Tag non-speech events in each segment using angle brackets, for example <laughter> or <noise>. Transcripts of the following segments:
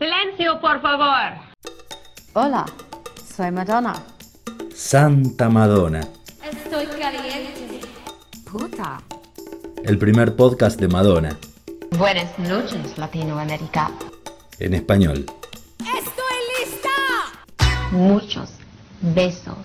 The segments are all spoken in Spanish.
Silencio, por favor. Hola, soy Madonna. Santa Madonna, Estoy caliente. Puta. el primer podcast de Madonna, Buenas noches, Latinoamérica. en español. ¡Estoy lista! Muchos besos.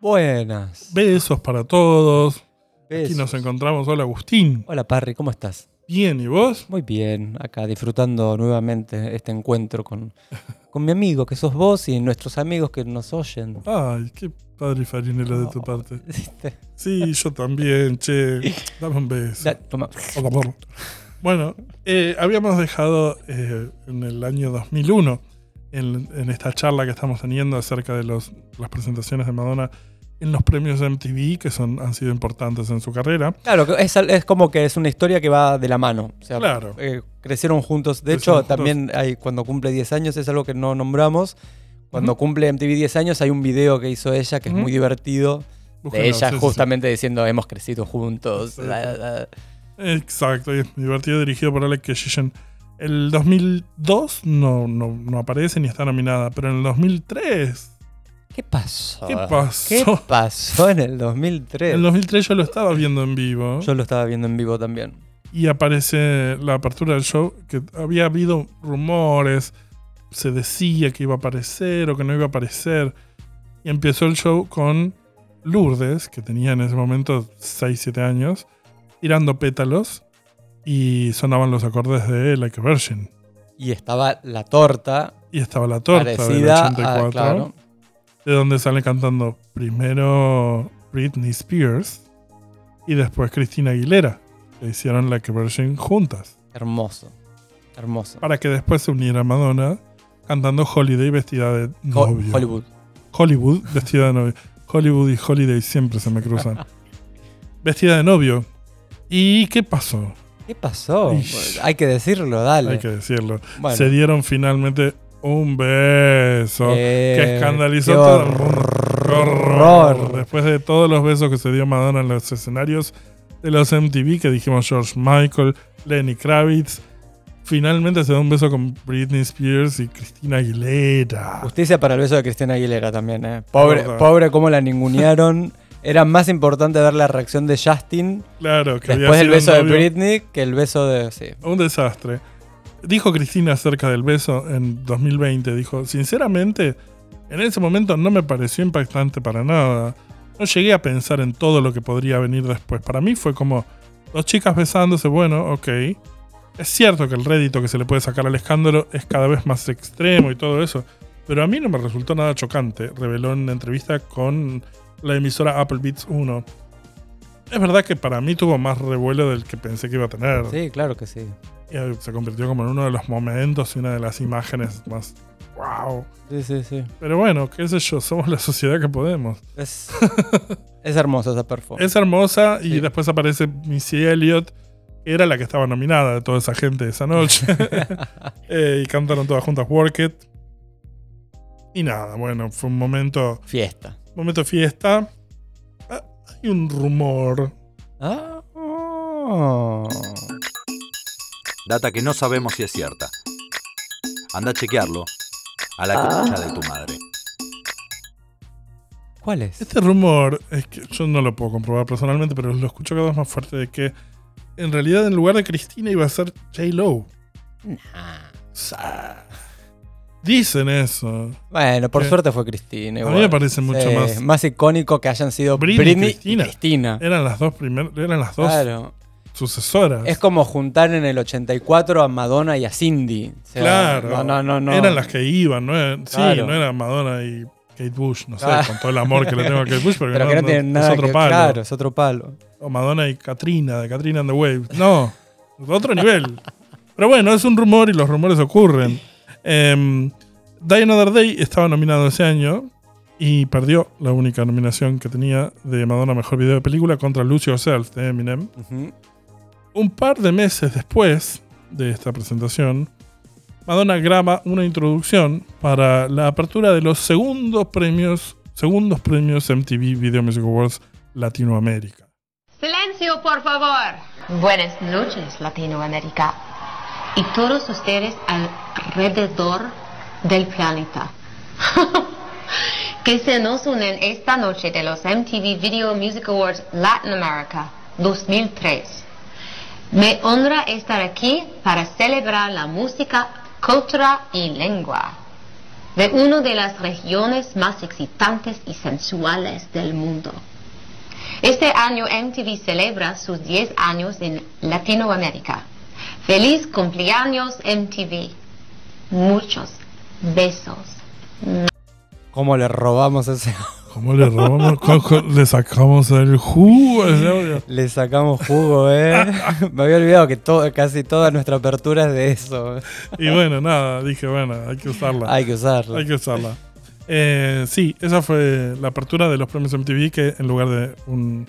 Buenas. Besos para todos. Aquí nos encontramos. Hola Agustín. Hola Parry, ¿cómo estás? Bien, ¿y vos? Muy bien, acá disfrutando nuevamente este encuentro con, <laughs> con mi amigo, que sos vos, y nuestros amigos que nos oyen. Ay, qué padre y farinero de tu parte. <laughs> Sí, yo también, che. Dame un beso. Da- toma. Bueno, eh, habíamos dejado eh, en el año 2001, en, en esta charla que estamos teniendo acerca de los, las presentaciones de Madonna en los premios MTV, que son, han sido importantes en su carrera. Claro, es, es como que es una historia que va de la mano. O sea, Claro. eh, crecieron juntos. De Crecieron hecho, juntos. también hay, cuando cumple 10 años, es algo que no nombramos. Cuando cumple MTV 10 años, hay un video que hizo ella que es muy divertido. Búsquenlo, De ella sí, sí, sí. justamente diciendo, hemos crecido juntos. Sí. la, la, la". Exacto, y es divertido, dirigido por Alec Kishishin. El 2002 no, no, no aparece ni está nominada, pero en el 2003, ¿Qué pasó? ¿Qué pasó? ¿Qué pasó en el 2003? en el 2003 yo lo estaba viendo en vivo Yo lo estaba viendo en vivo también. y aparece la apertura del show que había habido rumores, se decía que iba a aparecer o que no iba a aparecer y empezó el show con Lourdes, que tenía en ese momento 6, 7 años, tirando pétalos y sonaban los acordes de Like a Virgin. Y estaba la torta Y estaba la torta parecida del 84, a, claro, de donde sale cantando primero Britney Spears y después Cristina Aguilera, que hicieron Like a Virgin juntas, hermoso. Hermoso. para que después se uniera Madonna cantando Holiday vestida de novio. Hollywood. Hollywood vestida de novio. Hollywood y Holiday siempre se me cruzan. <laughs> vestida de novio. ¿Y qué pasó? ¿Qué pasó? Ish. Hay que decirlo, dale. Hay que decirlo. Bueno. Se dieron finalmente un beso. Eh, que escandalizó todo. ¡Qué horror. Después de todos los besos que se dio Madonna en los escenarios de los MTV, que dijimos George Michael, Lenny Kravitz, finalmente se da un beso con Britney Spears y Cristina Aguilera. Justicia para el beso de Cristina Aguilera también, ¿eh? Pobre, pobre cómo la ningunearon. <laughs> Era más importante ver la reacción de Justin Claro, que después del beso de. Britney que el beso de... Sí. Un desastre. Dijo Cristina acerca del beso en 2020. Dijo, sinceramente, en ese momento no me pareció impactante para nada. No llegué a pensar en todo lo que podría venir después. Para mí fue como dos chicas besándose, bueno, ok. Es cierto que el rédito que se le puede sacar al escándalo es cada vez más extremo y todo eso. Pero a mí no me resultó nada chocante, reveló en una entrevista con la emisora Apple Beats 1. Es verdad que para mí tuvo más revuelo del que pensé que iba a tener. sí, claro que sí. Y eh, se convirtió como en uno de los momentos y una de las imágenes más wow. Sí, sí, sí. Pero bueno, qué sé yo, somos la sociedad que podemos. Es, <laughs> es hermoso esa performance. Es hermosa y después aparece Missy Elliott, que era la que estaba nominada de toda esa gente esa noche. <laughs> <laughs> Eh, y cantaron todas juntas Work It. Y nada, bueno, fue un momento, Fiesta. momento fiesta. Ah, hay un rumor. Ah, oh. Data que no sabemos si es cierta. Anda a chequearlo. A la concha de tu madre. ¿Cuál es? Este rumor es que yo no lo puedo comprobar personalmente, pero lo escucho cada vez más fuerte de que en realidad en lugar de Cristina iba a ser J. Lo. Dicen eso. Bueno, por suerte fue Cristina. A mí me parece mucho Sí, más- Más icónico que hayan sido Britney Cristina. y Cristina. Eran las dos primeras, eran las dos Claro. sucesoras. Es como juntar en el 84 a Madonna y a Cindy. O sea, claro. No, no, no, no. Eran las que iban, no era- sí, Claro. no era Madonna y Kate Bush, no sé, Ah. con todo el amor que le tengo a Kate Bush, Pero no, que no tienen es nada otro que palo. Claro, es otro palo. O Madonna y Katrina, de Katrina and the Waves. No, otro nivel. <laughs> Pero bueno, es un rumor y los rumores ocurren. Em, Die Another Day estaba nominado ese año y perdió la única nominación que tenía de Madonna Mejor Video de Película contra Lose Yourself de Eminem. Un par de meses después de esta presentación, Madonna graba una introducción para la apertura de los segundos premios, segundos premios MTV Video Music Awards Latinoamérica. Silencio, por favor. Buenas noches, Latinoamérica. Y todos ustedes alrededor del planeta. <laughs> que se nos unen esta noche de los MTV Video Music Awards Latin America 2003. Me honra estar aquí para celebrar la música, cultura y lengua de una de las regiones más excitantes y sensuales del mundo. Este año MTV celebra sus 10 años en Latinoamérica. Feliz cumpleaños MTV. Muchos besos. ¿Cómo le robamos ese? ¿Cómo le robamos? ¿Cómo- cómo le sacamos el jugo? a ese audio? Le sacamos jugo, ¿eh? <laughs> Me había olvidado que todo, casi toda nuestra apertura es de eso. Y bueno, nada, dije, bueno, hay que usarla. Hay que usarlo. Hay que usarla. Eh, sí, esa fue la apertura de los premios MTV que en lugar de un,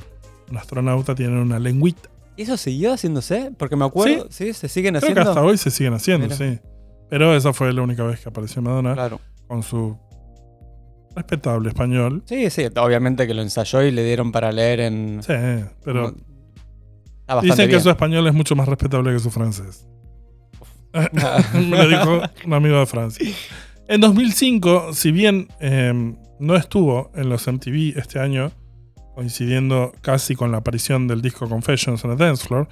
un astronauta tienen una lengüita. ¿Y eso siguió haciéndose? Porque me acuerdo, ¿sí? ¿Se siguen Creo que haciendo? hasta hoy se siguen haciendo, Mira. sí. Pero esa fue la única vez que apareció Madonna Claro. con su respetable español. Sí, sí, obviamente que lo ensayó y le dieron para leer en... Sí, pero dicen que bien. su español es mucho más respetable que su francés. <laughs> Me lo dijo un amigo de Francia. En 2005, si bien eh, no estuvo en los MTV este año, coincidiendo casi con la aparición del disco Confessions on a Dance Floor,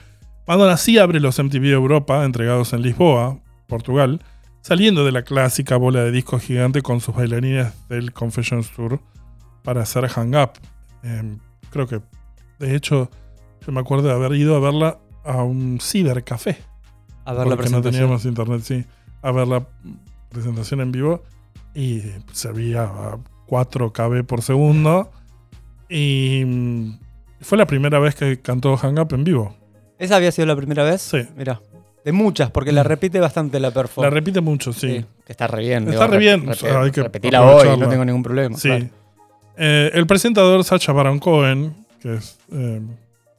Madonna sí abre los MTV Europa, entregados en Lisboa, Portugal, saliendo de la clásica bola de disco gigante con sus bailarines del Confessions Tour para hacer Hang Up. Eh, creo que, de hecho, yo me acuerdo de haber ido a verla a un cibercafé A ver la no presentación. teníamos internet, sí, a ver la presentación en vivo y servía a 4 KB por segundo y mm, fue la primera vez que cantó Hang Up en vivo. ¿Esa había sido la primera vez? Sí. Mira. De muchas, porque la repite bastante la performance. La repite mucho, sí. Que está re bien. Está re bien, rep- o sea, hay que repetila hoy, no tengo ningún problema. Sí. claro. Eh, el presentador Sacha Baron Cohen, que es eh,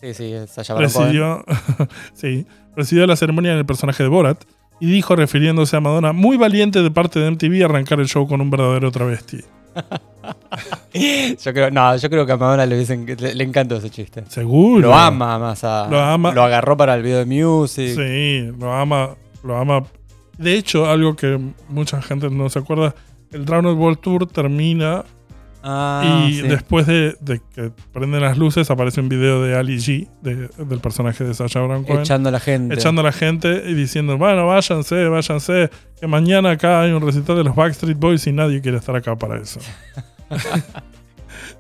Sí, sí, Sacha Baron Cohen. <laughs> sí, presidió la ceremonia en el personaje de Borat y dijo, refiriéndose a Madonna, muy valiente de parte de MTV arrancar el show con un verdadero travesti. <laughs> <laughs> Yo creo, no, yo creo que a Madonna le, dicen, le, le encantó ese chiste. Seguro. Lo ama más a. Lo ama. Lo agarró para el video de Music. Sí, lo ama, lo ama. De hecho, algo que mucha gente no se acuerda, el Drowned World Tour termina Ah, y sí. después de, de que prenden las luces aparece un video de Ali G, de- del personaje de Sacha Baron Cohen, Echando a la gente. echando a la gente y diciendo, bueno, váyanse, váyanse, que mañana acá hay un recital de los Backstreet Boys y nadie quiere estar acá para eso. <laughs>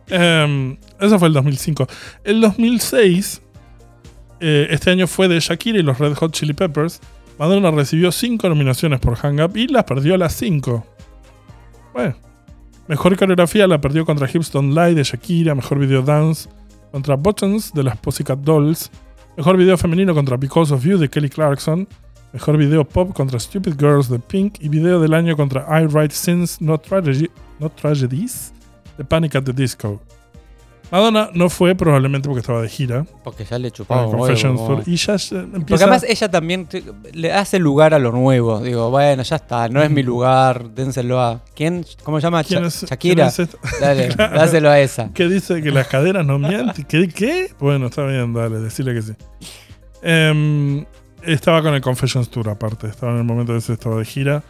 Em, eso fue el 2005. El 2006, eh, este año fue de Shakira y los Red Hot Chili Peppers. Madonna recibió 5 nominaciones por Hang Up y las perdió las 5. Bueno, mejor coreografía la perdió contra Hips Don't Lie de Shakira. Mejor video dance contra Buttons de las Pussycat Dolls. Mejor video femenino contra Because of You de Kelly Clarkson. Mejor video pop contra Stupid Girls de Pink. Y video del año contra I Write Sins, Not, Not Tragedies de Panic at the Disco. Madonna no fue probablemente porque estaba de gira. Porque ya le chupaba Confessions Tour, Y ya empieza. Porque además ella también te- le hace lugar a lo nuevo. Digo, bueno, ya está, no es mi lugar, dénselo a. ¿Quién? ¿Cómo se llama? ¿Quién Sha- es- Shakira. quién es esta? Dale, Claro. <laughs> dáselo a esa. que dice que las caderas no mienten. ¿Qué? ¿Qué? Bueno, está bien, dale, decirle que sí. Em, estaba con el Confessions Tour aparte, estaba en el momento de ese estaba de gira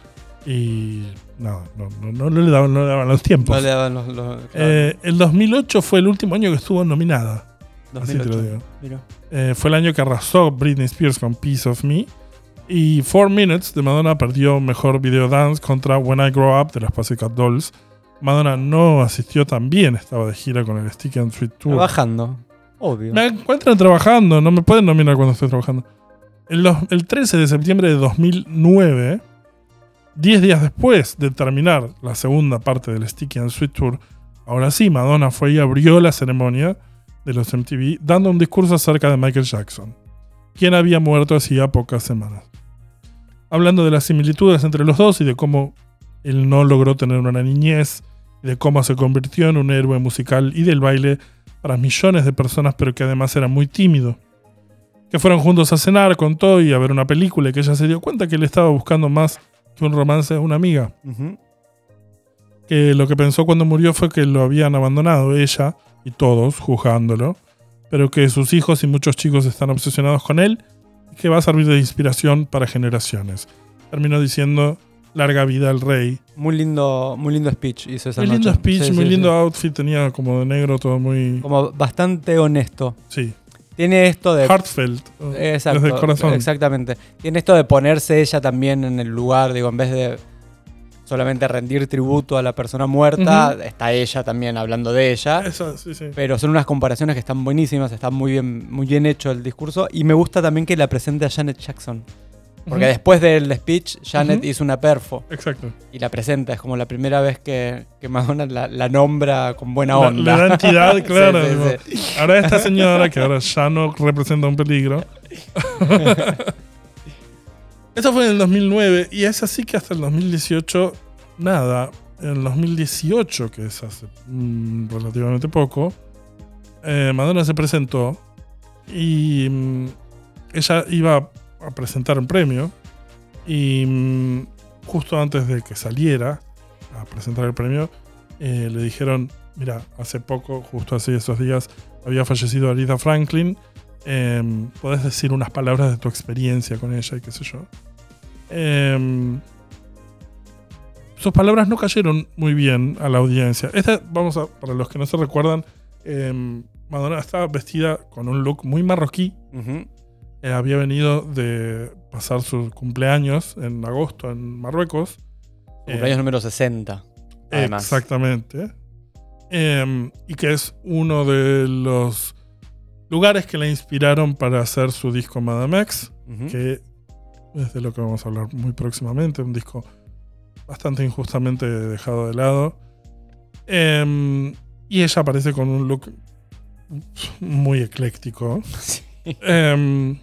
y no, no, no, le, daban, no le daban los tiempos. No le daban los. los- claro, Eh, el 2008 fue el último año que estuvo nominada. Así te lo 2008. digo. Mira. Eh, fue el año que arrasó Britney Spears con Piece of Me. Y Four Minutes de Madonna perdió mejor video dance contra When I Grow Up de las Pussycat Dolls. Madonna no asistió también, estaba de gira con el Sticky and Sweet Tour. Trabajando. Obvio. Me encuentran trabajando, no me pueden nominar cuando estoy trabajando. El 13 de septiembre de 2009, 10 días después de terminar la segunda parte del Sticky and Sweet Tour, ahora sí, Madonna fue y abrió la ceremonia de los MTV dando un discurso acerca de Michael Jackson, quien había muerto hacía pocas semanas. Hablando de las similitudes entre los dos y de cómo él no logró tener una niñez, y de cómo se convirtió en un héroe musical y del baile para millones de personas, pero que además era muy tímido. Que fueron juntos a cenar, contó y a ver una película y que ella se dio cuenta que él estaba buscando más que un romance de una amiga. Que lo que pensó cuando murió fue que lo habían abandonado ella y todos, juzgándolo, pero que sus hijos y muchos chicos están obsesionados con él que va a servir de inspiración para generaciones. Terminó diciendo larga vida al rey. Muy lindo, muy lindo speech hizo esa Muy lindo speech, Sí, muy sí, lindo sí. outfit, tenía como de negro todo muy... Como bastante honesto. Sí, Tiene esto de. heartfelt, Exacto, desde el corazón. Exactamente. Tiene esto de ponerse ella también en el lugar, digo, en vez de solamente rendir tributo a la persona muerta, está ella también hablando de ella. Eso, sí, sí. Pero son unas comparaciones que están buenísimas, está muy bien, muy bien hecho el discurso. Y me gusta también que la presente a Janet Jackson. Porque después del speech, Janet hizo una perfo Exacto. y la presenta. Es como la primera vez que, que Madonna la, la nombra con buena La- onda. Le da entidad, <laughs> claro. sí, digo, sí. Ahora esta señora, que ahora ya no representa un peligro. <laughs> Eso fue en el 2009 y es así que hasta el 2018, nada. En el 2018, que es hace mm, relativamente poco, eh, Madonna se presentó y mm, ella iba a presentar un premio y mm, justo antes de que saliera a presentar el premio, eh, le dijeron, mira, hace poco, justo hace esos días, había fallecido Aretha Franklin, em, podés decir unas palabras de tu experiencia con ella y qué sé yo. Em, sus palabras no cayeron muy bien a la audiencia. Esta, vamos a, para los que no se recuerdan, em, Madonna estaba vestida con un look muy marroquí. Ujú. Eh, había venido de pasar su cumpleaños en agosto en Marruecos. Eh, Cumpleaños número 60. Además. Exactamente. Em, y que es uno de los lugares que la inspiraron para hacer su disco Madame X, que es de lo que vamos a hablar muy próximamente, un disco bastante injustamente dejado de lado. Em, y ella aparece con un look muy ecléctico. <laughs> Sí. Em,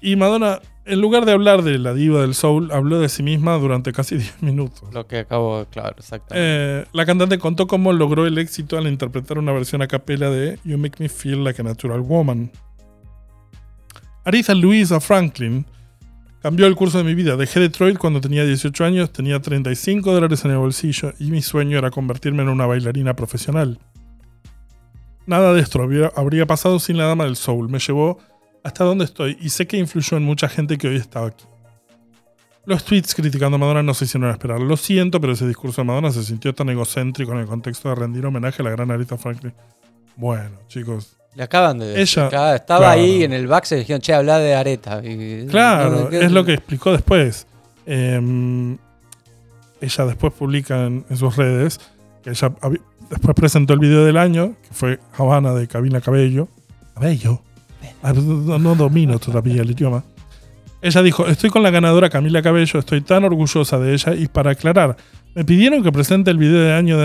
y Madonna, en lugar de hablar de la diva del soul, habló de sí misma durante casi <laughs> 10 minutos. Lo que acabo, claro, exactamente. Eh, la cantante contó cómo logró el éxito al interpretar una versión a capela de You Make Me Feel Like a Natural Woman. Aretha Louisa Franklin cambió el curso de mi vida. Dejé Detroit cuando tenía 18 años, tenía 35 dólares en el bolsillo y mi sueño era convertirme en una bailarina profesional. Nada de esto habría pasado sin la dama del soul. Me llevó hasta donde estoy y sé que influyó en mucha gente que hoy está aquí. Los tweets criticando a Madonna no se hicieron esperar. Lo siento, pero ese discurso de Madonna se sintió tan egocéntrico en el contexto de rendir homenaje a la gran Aretha Franklin. Bueno, chicos. Le acaban de decir. ella- estaba claro. ahí en el backstage y dijeron, che, habla de Areta. Y- Claro, ¿qué- es lo que explicó después. Eh, ella después publica en, en sus redes que ella después presentó el video del año, que fue Habana de Camila Cabello. Cabello. Ah, No, no domino todavía el idioma. Ella dijo, estoy con la ganadora Camila Cabello, estoy tan orgullosa de ella y para aclarar, me pidieron que presente el video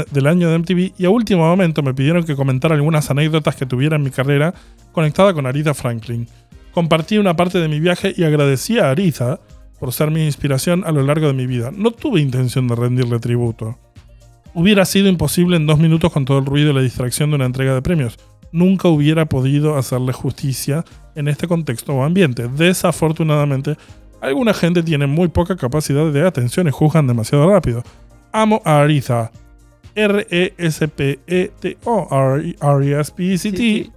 del año de MTV y a último momento me pidieron que comentara algunas anécdotas que tuviera en mi carrera conectada con Aretha Franklin. Compartí una parte de mi viaje y agradecí a Aretha por ser mi inspiración a lo largo de mi vida. No tuve intención de rendirle tributo. Hubiera sido imposible en dos minutos con todo el ruido y la distracción de una entrega de premios. Nunca hubiera podido hacerle justicia en este contexto o ambiente. Desafortunadamente, alguna gente tiene muy poca capacidad de atención y juzgan demasiado rápido. Amo a. E R-E-S-P-E-T-O. R-E-S-P-E-C-T.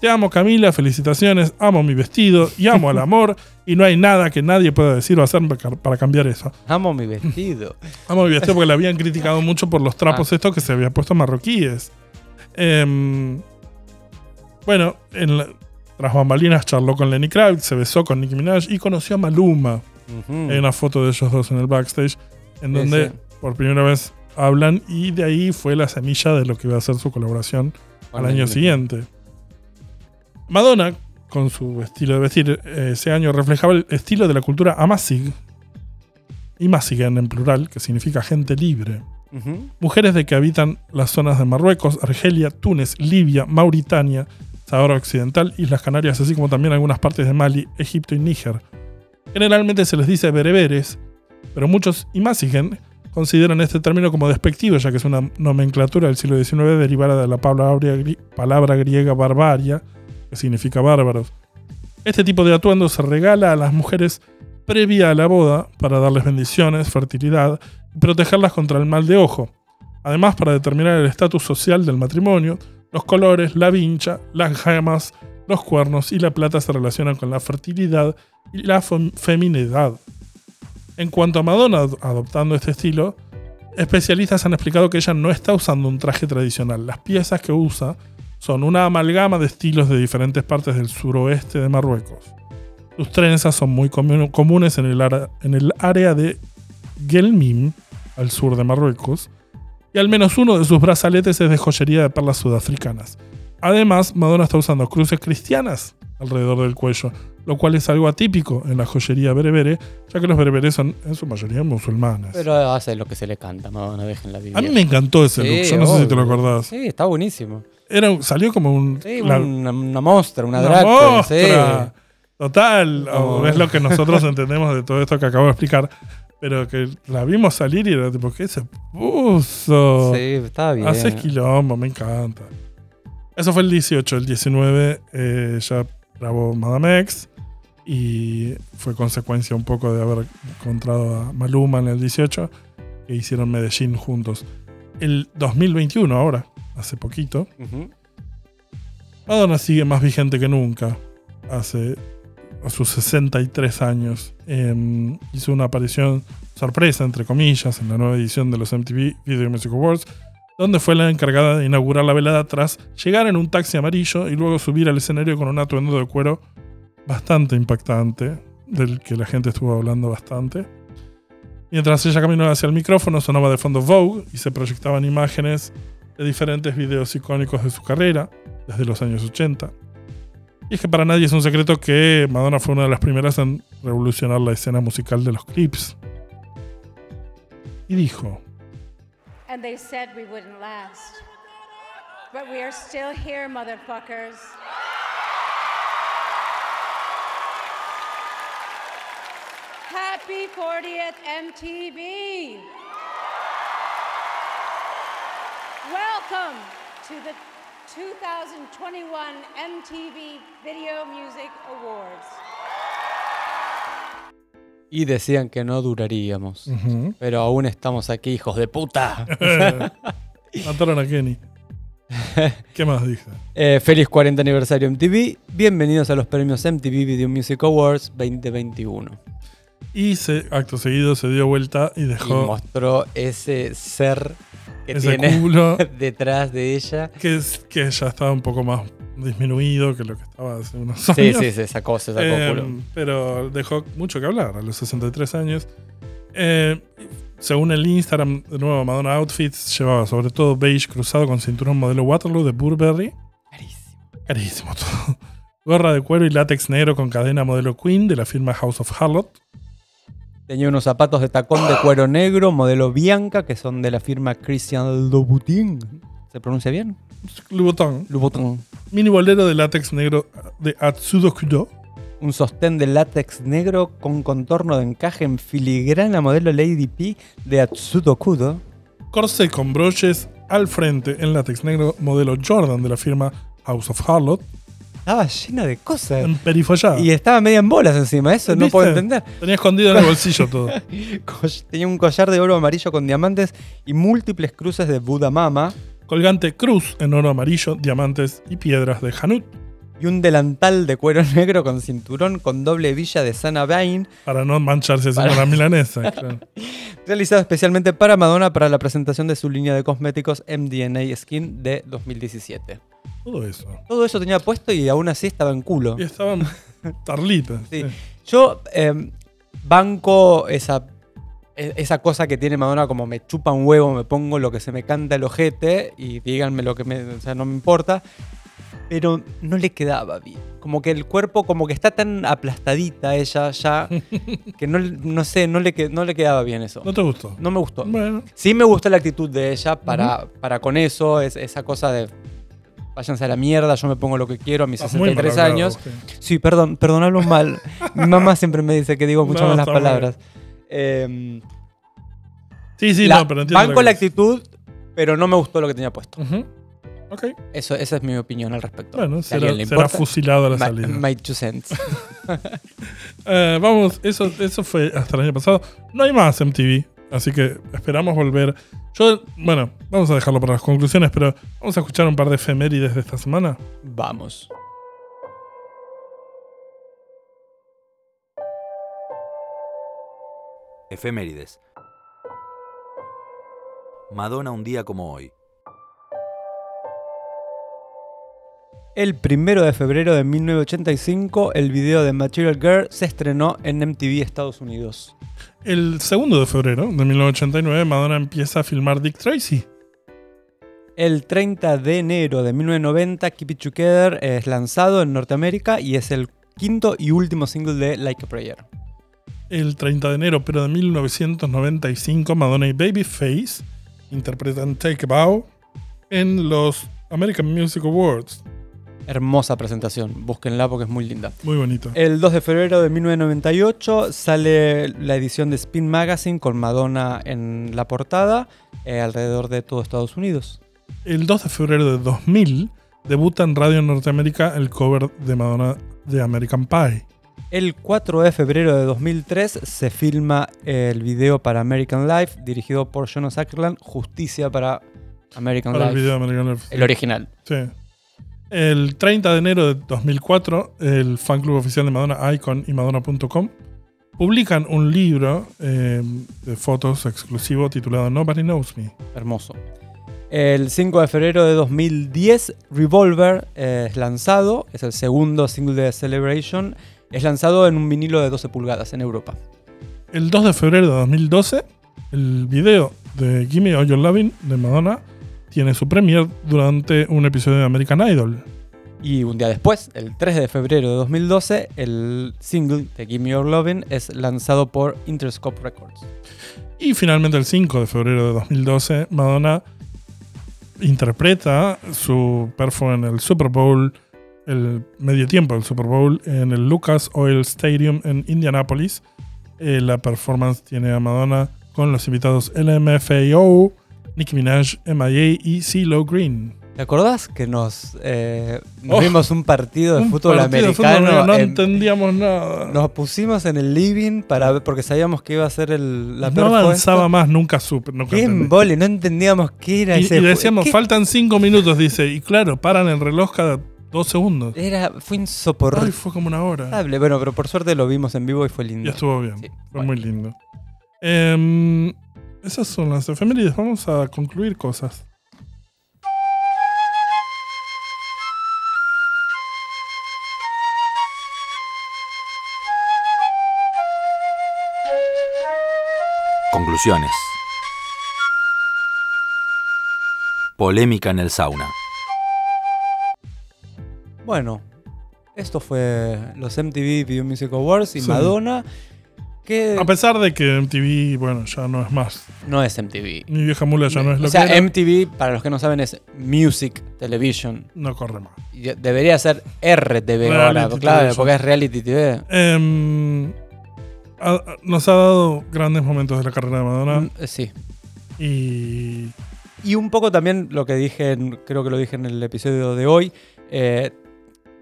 Te amo Camila, felicitaciones, amo mi vestido y amo al <laughs> amor y no hay nada que nadie pueda decir o hacer para- para cambiar eso. Amo mi vestido. <laughs> Amo mi vestido porque le habían criticado mucho por los trapos Ah. estos que se había puesto marroquíes. Em, bueno, en la- tras bambalinas charló con Lenny Kravitz, se besó con Nicki Minaj y conoció a Maluma. Ujú. Hay una foto de ellos dos en el backstage en donde por primera vez hablan y de ahí fue la semilla de lo que iba a ser su colaboración al año siguiente. Madonna, con su estilo de vestir, eh, ese año reflejaba el estilo de la cultura Amazigh, y Mazigan en plural, que significa gente libre. Mujeres de que habitan las zonas de Marruecos, Argelia, Túnez, Libia, Mauritania, Sahara Occidental, Islas Canarias, así como también algunas partes de Mali, Egipto y Níger. Generalmente se les dice bereberes, pero muchos imazigen consideran este término como despectivo, ya que es una nomenclatura del siglo XIX derivada de la palabra griega barbaria, que significa bárbaros. Este tipo de atuendo se regala a las mujeres previa a la boda para darles bendiciones, fertilidad y protegerlas contra el mal de ojo. Además, para determinar el estatus social del matrimonio, los colores, la vincha, las gemas, los cuernos y la plata se relacionan con la fertilidad y la fem- feminidad. En cuanto a Madonna ad- adoptando este estilo, especialistas han explicado que ella no está usando un traje tradicional. Las piezas que usa son una amalgama de estilos de diferentes partes del suroeste de Marruecos. Sus trenzas son muy comu- comunes en el, ara- en el área de Gelmim, al sur de Marruecos, y al menos uno de sus brazaletes es de joyería de perlas sudafricanas. Además, Madonna está usando cruces cristianas alrededor del cuello, lo cual es algo atípico en la joyería berebere, ya que los bereberes son en su mayoría musulmanes. Pero hace lo que se le canta, Madonna, déjenla vivir. a mí me encantó ese Sí, look, yo no sé si te lo acordás. Sí, está buenísimo. Era, salió como un... Sí, la- una, una mostra, una, una drag queen, mostra. sí. Total, o No. es lo que nosotros entendemos de todo esto que acabo de explicar, pero que la vimos salir y era tipo, ¿qué se puso? Sí, estaba bien. Haces quilombo, me encanta. Eso fue el 18, el 19 eh, ya grabó Madame X y fue consecuencia un poco de haber encontrado a Maluma en el 18 que hicieron Medellín juntos. El 2021 ahora, hace poquito. Madonna sigue más vigente que nunca. Hace a sus 63 años. Em, hizo una aparición sorpresa, entre comillas, en la nueva edición de los MTV Video Music Awards, donde fue la encargada de inaugurar la velada tras llegar en un taxi amarillo y luego subir al escenario con un atuendo de cuero bastante impactante, del que la gente estuvo hablando bastante. Mientras ella caminaba hacia el micrófono, sonaba de fondo Vogue y se proyectaban imágenes de diferentes videos icónicos de su carrera, desde los años 80. Y es que para nadie es un secreto que Madonna fue una de las primeras en revolucionar la escena musical de los clips. Y dijo, And they said we wouldn't last. But we are still here, motherfuckers. Happy 40th MTV! Welcome to the 2021 MTV Video Music Awards. Y decían que no duraríamos. Pero aún estamos aquí, hijos de puta. <laughs> mataron a Kenny. <laughs> ¿Qué más dije? Eh, feliz 40 aniversario MTV. Bienvenidos a los premios MTV Video Music Awards 2021. Y se, acto seguido se dio vuelta y Y dejó mostró ese ser que ese tiene culo <laughs> detrás de ella. que, es- que ya estaba un poco más disminuido que lo que estaba hace unos Sí, años. sí, se sacó, se sacó Eh, culo. pero dejó mucho que hablar a los 63 años. Eh, según el Instagram, de nuevo, Madonna Outfits llevaba sobre todo beige cruzado con cinturón modelo Waterloo de Burberry. Carísimo. Carísimo todo. Gorra de cuero y látex negro con cadena modelo Queen de la firma House of Harlot. Tenía unos zapatos de tacón de cuero negro, modelo Bianca, que son de la firma Christian Louboutin. ¿Se pronuncia bien? Louboutin. Louboutin. Mini bolero de látex negro de Atsudo Kudo. Un sostén de látex negro con contorno de encaje en filigrana modelo Lady P de Atsudo Kudo. Corsé con broches al frente en látex negro modelo Jordan de la firma House of Harlot. Estaba llena de cosas. En perifollada. Y estaba media en bolas encima, eso no puedo entender. Tenía escondido en el bolsillo todo. <laughs> Tenía un collar de oro amarillo con diamantes y múltiples cruces de Buda Mama Colgante cruz en oro amarillo, diamantes y piedras de Hanut. y un delantal de cuero negro con cinturón con doble hebilla de Sana Bain, Para no mancharse encima Para- la milanesa. <laughs> claro. realizado especialmente para Madonna para la presentación de su línea de cosméticos MDNA Skin de 2017. Todo eso. Todo eso tenía puesto y aún así estaba en culo. Y estaban <laughs> tarlitas. Sí. sí. Yo eh, banco esa, e- esa cosa que tiene Madonna como me chupa un huevo, me pongo lo que se me canta el ojete y díganme lo que me, o sea, no me importa. Pero no le quedaba bien. Como que el cuerpo, como que está tan aplastadita ella ya, <laughs> que no, no sé, no le, no le quedaba bien eso. ¿No te gustó? No me gustó. Bueno, Sí me gustó la actitud de ella para, para con eso, es, esa cosa de váyanse a la mierda, yo me pongo lo que quiero a mis estás muy 63 mal hablado, años. sí. Sí, perdón, perdonalo mal. <laughs> Mi mamá siempre me dice que digo muchas No, malas palabras. Eh, Sí, sí, la- no, pero entiendo. banco lo la actitud, pero no me gustó lo que tenía puesto. Ujú. Ok. Eso, esa es mi opinión al respecto. Bueno, Si será, le será fusilado a la my- salida. my two cents. <laughs> Eh, vamos, eso, eso fue hasta el año pasado. No hay más MTV, así que esperamos volver. Yo, bueno, vamos a dejarlo para las conclusiones, pero vamos a escuchar un par de efemérides de esta semana. Vamos. Efemérides. Madonna un día como hoy, El primero de febrero de 1985, el video de Material Girl se estrenó en MTV Estados Unidos. El segundo de febrero de 1989, Madonna empieza a filmar Dick Tracy. El 30 de enero de 1990, Keep It Together es lanzado en Norteamérica y es el quinto y último single de Like a Prayer. El 30 de enero, pero de 1995, Madonna y Babyface interpretan Take a Bow en los American Music Awards. Hermosa presentación, búsquenla porque es muy linda. Muy bonito. El 2 de febrero de 1998 sale la edición de Spin Magazine con Madonna en la portada eh, alrededor de todo Estados Unidos. El 2 de febrero de 2000 debuta en Radio Norteamérica el cover de Madonna de American Pie. El 4 de febrero de 2003 se filma el video para American Life dirigido por Jonas Ackerland, Justicia para American Para el Life. video de American Life. El original. Sí. El 30 de enero de 2004, el fan club oficial de Madonna, Icon y Madonna.com, publican un libro eh, de fotos exclusivo titulado Nobody Knows Me. Hermoso. El 5 de febrero de 2010, Revolver eh, es lanzado, es el segundo single de Celebration, es lanzado en un vinilo de 12 pulgadas en Europa. El 2 de febrero de 2012, el video de Gimme All Your Loving de Madonna tiene su premiere durante un episodio de American Idol. Y un día después, el 3 de febrero de 2012, el single de Give Me Your Lovin' es lanzado por Interscope Records. Y finalmente el 5 de febrero de 2012, Madonna interpreta su perfo en el Super Bowl, el medio tiempo del Super Bowl, en el Lucas Oil Stadium en Indianapolis. Eh, la performance tiene a Madonna con los invitados LMFAO, Nicki Minaj, MIA y CeeLo Green. ¿Te acordás que nos, eh, nos Oh, vimos un partido de Un fútbol partido de fútbol americano? no en- entendíamos nada. nos pusimos en el living para ver, porque sabíamos que iba a ser el, la no avanzaba más, nunca supe. Nunca Qué embole, no entendíamos qué era Y, ese y decíamos, ¿qué faltan cinco minutos, dice. Y claro, paran el reloj cada dos segundos. Era, fue Ay, insoportable. fue como una hora. Bueno, pero por suerte lo vimos en vivo y fue lindo. Y estuvo bien. Sí, Fue bueno. muy lindo. Em, esas son las efemérides. Vamos a concluir cosas. Conclusiones. Polémica en el sauna. Bueno, esto fue los MTV Video Music Awards y Sí. Madonna, A pesar de que MTV, bueno, ya no es más. no es MTV. Mi vieja mula ya no es lo o sea, que era. MTV, para los que no saben, es Music Television. no corre más. Y Debería ser RTV ahora, claro, porque es reality TV. Em, ha- nos ha dado grandes momentos de la carrera de Madonna. Mm, eh, Sí. Y Y un poco también lo que dije, en- creo que lo dije en el episodio de hoy, eh,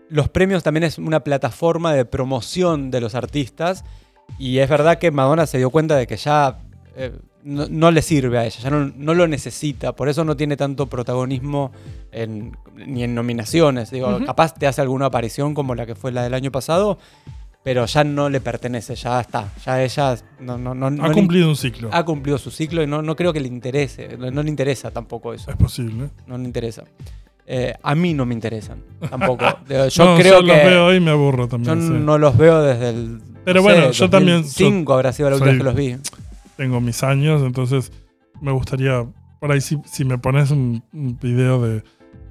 los premios también es una plataforma de promoción de los artistas y es verdad que Madonna se dio cuenta de que ya eh, no, no le sirve a ella, ya no, no lo necesita, por eso no tiene tanto protagonismo en- ni en nominaciones. Digo, capaz te hace alguna aparición como la que fue la del año pasado, pero ya no le pertenece, ya está, ya ella no, no, ha cumplido un ciclo. ha cumplido su ciclo y no, no creo que le interese, no, le interesa tampoco eso, Es posible. no le interesa. Eh, a mí no me interesan tampoco. <laughs> Yo creo yo que los veo y me aburro yo también. sí. no los veo desde el. Pero no bueno, sé, yo también 2005 habrá sido la última soy- vez que los vi. Tengo mis años, entonces me gustaría. Por ahí, si, si me pones un, un video de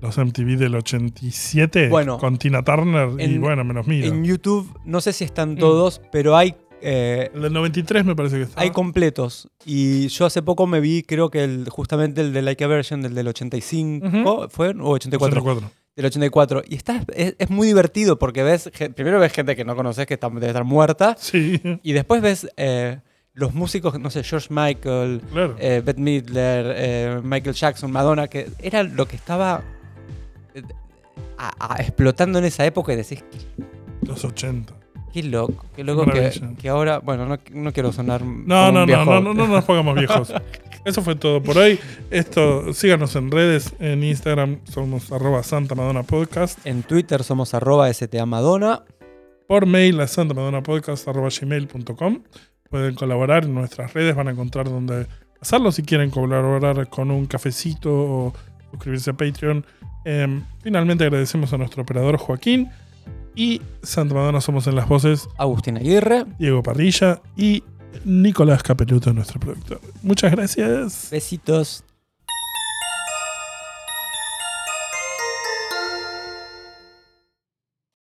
los MTV del 87 Bueno, con Tina Turner, y en- bueno, me los miro. En YouTube, no sé si están Mm. todos, pero hay. eh, el del 93 me parece que está. hay completos. Y yo hace poco me vi, creo que el, justamente el de Like a Version, del del 85, ¿fue? O 84. 84. Del 84. Y está, es, es muy divertido porque ves. Primero ves gente que no conoces que está, debe estar muerta. Sí, Y después ves eh, los músicos, no sé, George Michael, claro. eh, Bette Midler, eh, Michael Jackson, Madonna, que era lo que estaba a- a- explotando en esa época y decís, Los 80. qué loco, qué loco que, ahora, bueno, no, no quiero sonar... No, no, no, no, no nos pongamos viejos. <laughs> Eso fue todo por hoy. Esto, síganos en redes, en Instagram somos arroba Santa Madonna Podcast, En Twitter somos arroba STA Madonna. por mail a santamadonnapodcast arroba gmail.com. pueden colaborar en nuestras redes, van a encontrar dónde hacerlo si quieren colaborar con un cafecito o suscribirse a Patreon. Em, finalmente agradecemos a nuestro operador Joaquín y Santa Madonna somos en las voces Agustín Aguirre. Diego Parrilla y Nicolás Capeluto, nuestro productor. Muchas gracias. Besitos.